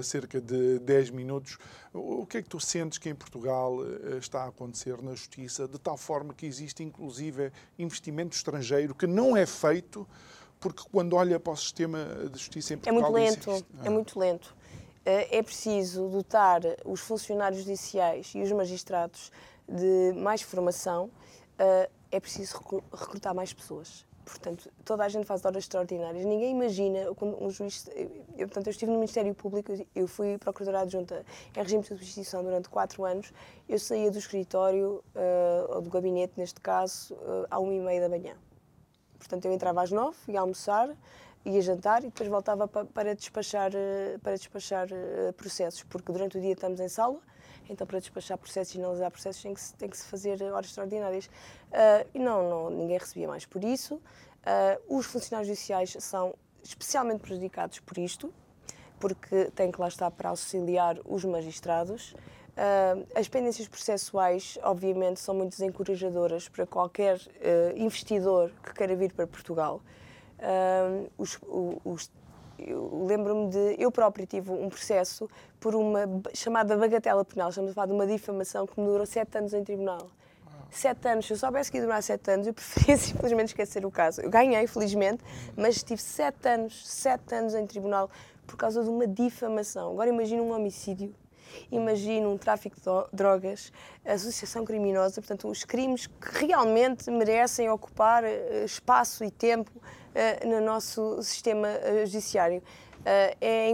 Speaker 1: cerca de 10 minutos. O que é que tu sentes que em Portugal está a acontecer na justiça, de tal forma que existe inclusive investimento estrangeiro que não é feito, porque quando olha para o sistema de justiça em
Speaker 2: Portugal. É muito lento, existe, é muito lento. É preciso dotar os funcionários judiciais e os magistrados de mais formação, é preciso recrutar mais pessoas Portanto, toda a gente faz horas extraordinárias. Ninguém imagina quando um juiz. Eu, portanto, eu estive no Ministério Público, eu fui procuradora adjunta em regime de substituição durante quatro anos. Eu saía do escritório, ou do gabinete, neste caso, à uma e meia da manhã. Portanto, eu entrava às nove, ia almoçar, ia jantar e depois voltava para, para despachar, uh, para despachar processos, porque durante o dia estamos em sala então, para despachar processos e analisar processos, tem que se, tem que -se fazer horas extraordinárias. Uh, e não, não, ninguém recebia mais por isso. Uh, os funcionários judiciais são especialmente prejudicados por isto, porque têm que lá estar para auxiliar os magistrados. Uh, as pendências processuais, obviamente, são muito desencorajadoras para qualquer investidor que queira vir para Portugal. Uh, os, os, eu lembro-me de. Eu própria tive um processo por uma chamada bagatela penal, estamos de uma difamação que me durou sete anos em tribunal. Sete anos, se eu soubesse que ia durar sete anos, eu preferia *laughs* simplesmente esquecer o caso. Eu ganhei, felizmente, mas tive sete anos, sete anos em tribunal por causa de uma difamação. Agora imagina um homicídio imagino um tráfico de drogas, associação criminosa, portanto, os crimes que realmente merecem ocupar eh, espaço e tempo uh, no nosso sistema uh, judiciário. É, é,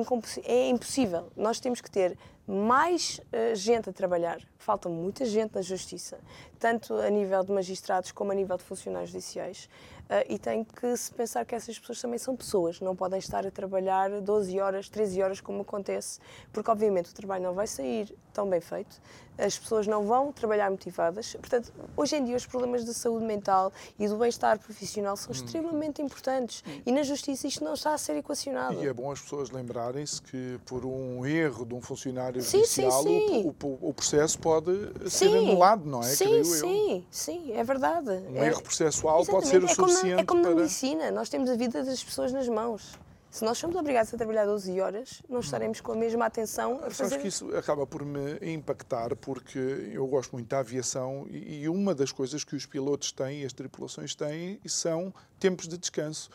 Speaker 2: impossível. Nós temos que ter mais gente a trabalhar. Falta muita gente na justiça, tanto a nível de magistrados como a nível de funcionários judiciais. Uh, e tem que se pensar que essas pessoas também são pessoas, não podem estar a trabalhar 12 horas, 13 horas, como acontece, porque obviamente o trabalho não vai sair tão bem feito, as pessoas não vão trabalhar motivadas. Portanto, hoje em dia os problemas da saúde mental e do bem-estar profissional são hum. extremamente importantes hum. e na justiça isto não está a ser equacionado.
Speaker 1: E é bom as pessoas lembrarem-se que por um erro de um funcionário sim, judicial sim, sim. O, o, o, processo pode ser anulado, não é?
Speaker 2: Sim, sim, eu. sim, é verdade.
Speaker 1: Um é, erro processual exatamente. pode ser o é suficiente
Speaker 2: como na, É como
Speaker 1: para...
Speaker 2: na medicina, nós temos a vida das pessoas nas mãos. Se nós somos obrigados a trabalhar 12 horas, não estaremos com a mesma atenção a fazer...
Speaker 1: Sabes que isso acaba por me impactar, porque eu gosto muito da aviação e uma das coisas que os pilotos têm e as tripulações têm são tempos de descanso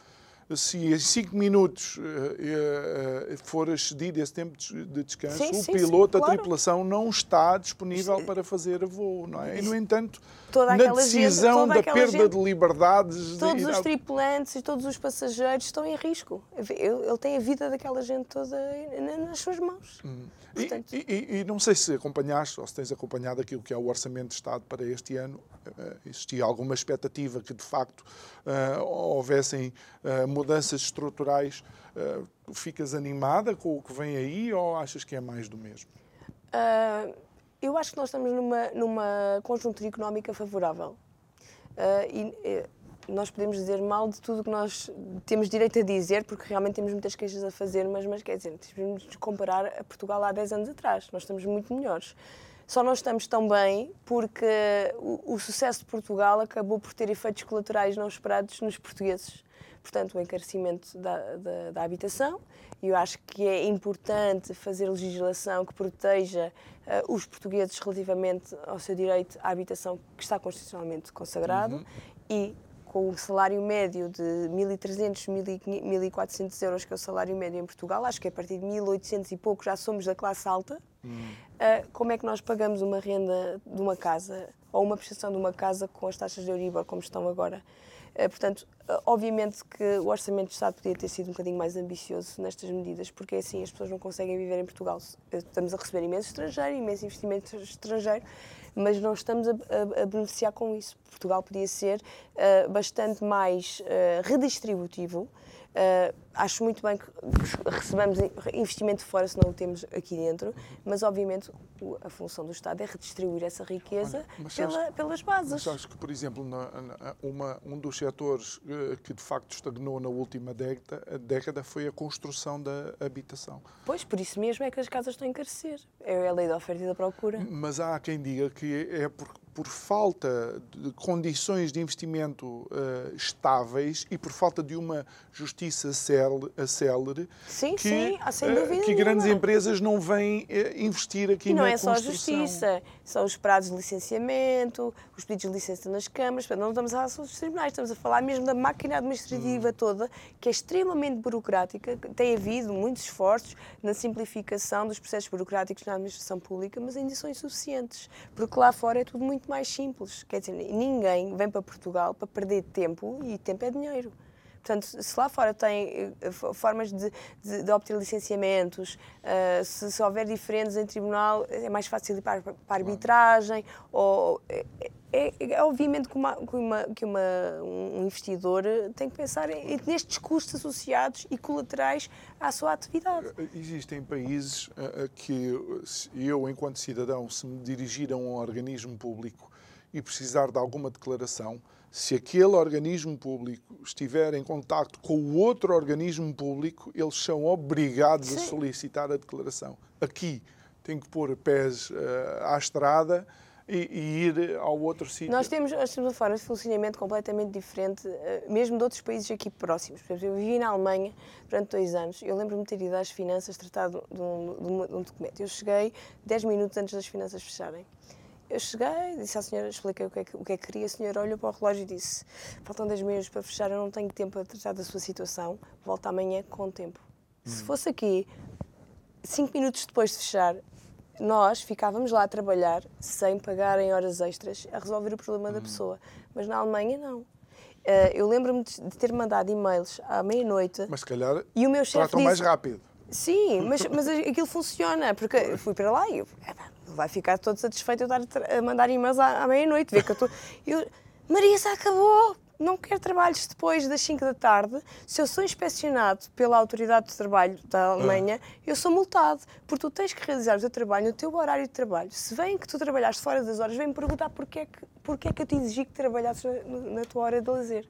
Speaker 1: se em 5 minutos uh, uh, for excedido esse tempo de descanso, sim, o sim, piloto, sim, claro. a tripulação, não está disponível para fazer voo, não é? E, no entanto, toda na decisão gente, da perda gente, de liberdades...
Speaker 2: Todos de... os tripulantes e todos os passageiros estão em risco. Ele, tem a vida daquela gente toda nas suas mãos. Hum.
Speaker 1: Portanto... E, e, e, não sei se acompanhaste ou se tens acompanhado aquilo que é o Orçamento de Estado para este ano. Uh, existia alguma expectativa que, de facto, uh, houvessem uh, mudanças estruturais. ficas animada com o que vem aí ou achas que é mais do mesmo?
Speaker 2: Eu acho que nós estamos numa, numa conjuntura económica favorável. e nós podemos dizer mal de tudo que nós temos direito a dizer, porque realmente temos muitas queixas a fazer, mas, mas quer dizer, temos de comparar a Portugal há 10 anos atrás. Nós estamos muito melhores. Só não estamos tão bem porque o, o sucesso de Portugal acabou por ter efeitos colaterais não esperados nos portugueses. Portanto, o encarecimento da, da, da habitação, e eu acho que é importante fazer legislação que proteja uh, os portugueses relativamente ao seu direito à habitação que está constitucionalmente consagrado uhum. e com o salário médio de 1.300, 1.400 euros, que é o salário médio em Portugal, acho que a partir de 1.800 e pouco já somos da classe alta, hum. uh, como é que nós pagamos uma renda de uma casa ou uma prestação de uma casa com as taxas de Euribor como estão agora? Uh, portanto, obviamente que o Orçamento de Estado podia ter sido um bocadinho mais ambicioso nestas medidas, porque assim as pessoas não conseguem viver em Portugal. Estamos a receber imenso estrangeiro, imenso investimento *laughs* estrangeiro, mas não estamos a, a, a beneficiar com isso. Portugal podia ser uh, bastante mais uh, redistributivo. Uh, acho muito bem que recebamos investimento de fora se não o temos aqui dentro, mas obviamente a função do Estado é redistribuir essa riqueza Olha, pela, sabes, pelas bases. Mas
Speaker 1: acho que, por exemplo, na, na, uma, um dos setores que de facto estagnou na última década, década foi a construção da habitação.
Speaker 2: Pois, por isso mesmo é que as casas estão a encarecer. É a lei da oferta e da procura.
Speaker 1: Mas há quem diga que é por, por falta de condições de investimento uh, estáveis e por falta de uma justiça célere,
Speaker 2: sim,
Speaker 1: que,
Speaker 2: sim, sem dúvida uh,
Speaker 1: que grandes empresas não vêm uh, investir aqui
Speaker 2: e não
Speaker 1: na
Speaker 2: é
Speaker 1: construção.
Speaker 2: só justiça, são os prazos de licenciamento, os pedidos de licença nas câmaras, não estamos a falar só dos tribunais, estamos a falar mesmo da máquina administrativa hum. toda, que é extremamente burocrática, tem havido muitos esforços na simplificação dos processos burocráticos na administração pública, mas ainda são insuficientes, porque lá fora é tudo muito mais simples. Quer dizer, ninguém vem para Portugal para perder tempo e tempo é dinheiro. Portanto, se lá fora tem uh, formas de, de, de, obter licenciamentos, uh, se, se, houver diferentes em tribunal, é mais fácil ir para, para a arbitragem, ou, é, é, é, obviamente que, uma, que, uma, que uma, um investidor tem que pensar nestes custos associados e colaterais à sua atividade.
Speaker 1: Existem países que eu, enquanto cidadão, se me dirigir a um organismo público, e precisar de alguma declaração, se aquele organismo público estiver em contacto com o outro organismo público, eles são obrigados Sim. a solicitar a declaração. Aqui tem que pôr pés uh, à estrada e, e, ir ao outro sítio.
Speaker 2: Nós temos, nós temos uma forma de funcionamento completamente diferente, uh, mesmo de outros países aqui próximos. Por exemplo, eu vivi na Alemanha durante dois anos. Eu lembro-me de ter ido às finanças tratar de um, de um, de um documento. Eu cheguei 10 minutos antes das finanças fecharem. Eu cheguei, disse à senhora, expliquei o que, é que, o que é que queria. A senhora olhou para o relógio e disse: Faltam 10 minutos para fechar, eu não tenho tempo para tratar da sua situação, volta amanhã com tempo. Hum. Se fosse aqui, 5 minutos depois de fechar, nós ficávamos lá a trabalhar sem pagar em horas extras a resolver o problema hum. da pessoa. Mas na Alemanha, não. Uh, eu lembro-me de ter mandado e-mails à meia-noite.
Speaker 1: Mas se calhar e o meu tratam disse, mais rápido.
Speaker 2: Sim, mas, *laughs* mas aquilo funciona, porque eu fui para lá e eu, vai ficar todo satisfeito eu estar a mandar e-mails à, à meia-noite, ver que eu estou. Eu, Maria, já acabou! Não quero trabalhos depois das 5 da tarde. Se eu sou inspecionado pela Autoridade de Trabalho da Alemanha, ah. eu sou multado, porque tu tens que realizar o teu trabalho no teu horário de trabalho. Se vem que tu trabalhaste fora das horas, vem-me perguntar porquê é que, porquê é que eu te exigi que trabalhasses na, na tua hora de lazer.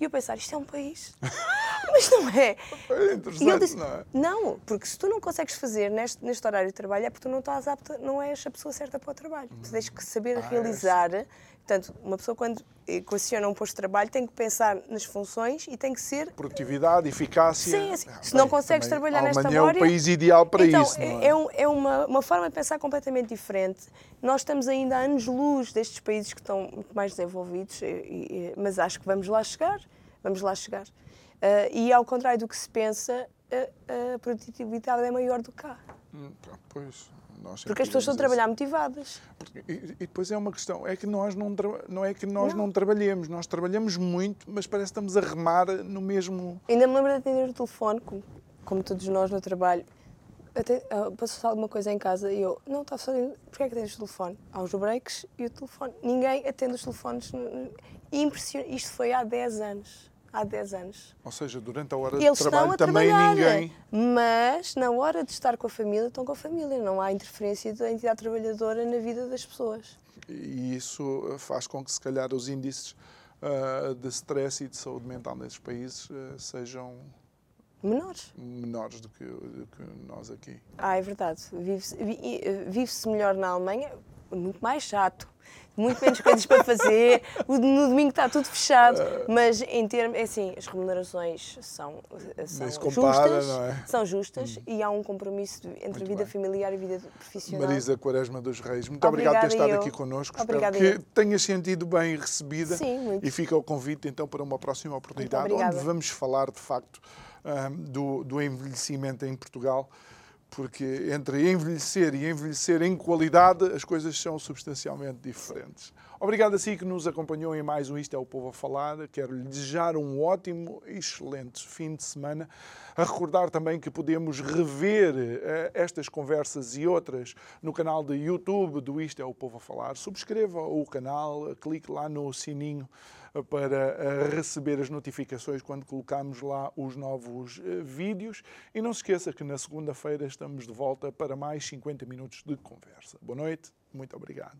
Speaker 2: E eu pensar, isto é um país. *laughs* *laughs* Mas não é.
Speaker 1: É interessante, disse, não é?
Speaker 2: Não, porque se tu não consegues fazer neste, neste horário de trabalho é porque tu não estás apta, não és a pessoa certa para o trabalho. Hum. Tu tens que saber ah, realizar. É Portanto, uma pessoa quando equaciona um posto de trabalho tem que pensar nas funções e tem que ser...
Speaker 1: Produtividade, eficácia...
Speaker 2: Sim, assim, ah, se bem, não consegues trabalhar nesta área...
Speaker 1: é o país ideal para
Speaker 2: então,
Speaker 1: isso,
Speaker 2: é? é? Um, é uma, uma forma de pensar completamente diferente. Nós estamos ainda a anos-luz destes países que estão muito mais desenvolvidos, mas acho que vamos lá chegar. Vamos lá chegar. Uh, e ao contrário do que se pensa, a, a produtividade é maior do que cá.
Speaker 1: Hum, pois,
Speaker 2: porque as pessoas estão a trabalhar motivadas.
Speaker 1: Porque, e, e, depois é uma questão, é que nós não, não é que nós não. não. trabalhemos, nós trabalhamos muito, mas parece que estamos a remar no mesmo...
Speaker 2: Ainda me lembro de atender o telefone, como, como todos nós no trabalho, até, uh, passou alguma coisa em casa e eu, não, está só porquê é que atendes o telefone? Há os breaks e o telefone. Ninguém atende os telefones. Impressionante. Isto foi há 10 anos há 10 anos.
Speaker 1: Ou seja, durante a hora Eles de trabalho também ninguém.
Speaker 2: Mas na hora de estar com a família, estão com a família. Não há interferência da entidade trabalhadora na vida das pessoas.
Speaker 1: E isso eh, faz com que, se calhar, os índices uh, de stress e de saúde mental nesses países uh, sejam
Speaker 2: menores.
Speaker 1: Menores do que, do que, nós aqui.
Speaker 2: Ah, é verdade. Vive-se vive melhor na Alemanha, muito mais chato muito menos coisas para fazer, no domingo está tudo fechado, mas em termos, é assim, as remunerações são, são compara, justas, é? são justas hum. e há um compromisso entre muito vida bem. familiar e vida profissional.
Speaker 1: Marisa Quaresma dos Reis, muito obrigado por ter estado eu. aqui connosco. Obrigada Espero que tenhas sentido bem recebida
Speaker 2: Sim,
Speaker 1: e fica o convite então para uma próxima oportunidade onde vamos falar de facto do, do envelhecimento em Portugal porque entre envelhecer e envelhecer em qualidade, as coisas são substancialmente diferentes. Obrigado a si que nos acompanhou em mais um Isto é o Povo a Falar. Quero lhe desejar um ótimo e excelente fim de semana. A recordar também que podemos rever uh, estas conversas e outras no canal de YouTube do Isto é o Povo a Falar. Subscreva o canal, clique lá no sininho para eh, receber as notificações quando colocamos lá os novos eh, vídeos. E não se esqueça que na segunda-feira estamos de volta para mais 50 minutos de conversa. Boa noite, muito obrigado.